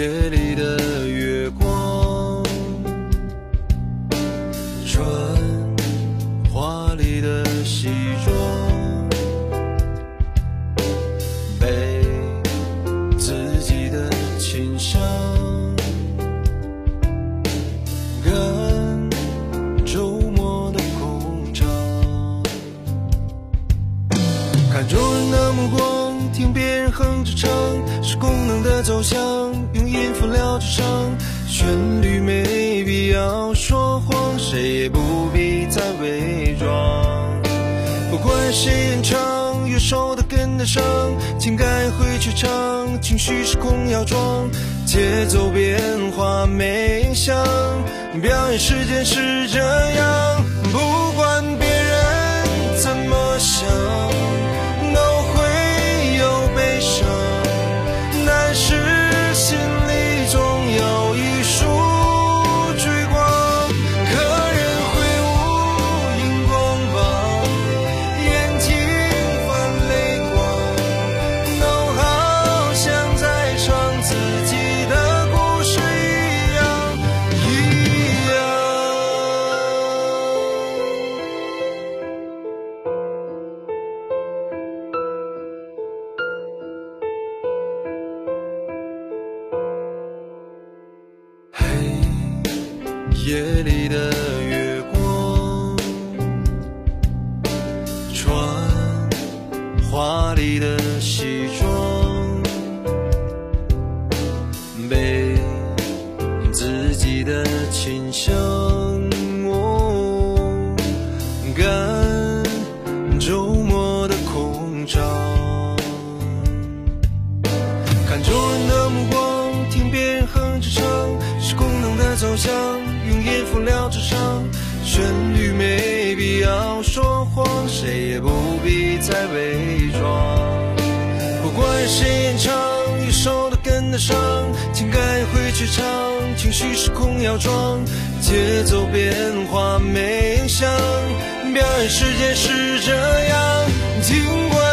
夜里的月光穿华丽的西装背自己的琴箱看周末的工厂看众人的目光听别人哼着唱。走向，用音符疗着伤，旋律没必要说谎，谁也不必再伪装。不管谁演唱，乐手都跟得上，情感会去唱，情绪失控要装，节奏变化没影响，表演时间是这样，不夜里的月光。穿华丽的西装，背自己的琴箱，哦，赶周末的空场。看众人的目光，听别人哼着唱，是功能的走向，音符聊着唱，旋律没必要说谎，谁也不必再伪装。不管谁演唱，乐手都跟得上，情感会去唱，情绪失控要装，节奏变化没影响，表演时间是这样。尽管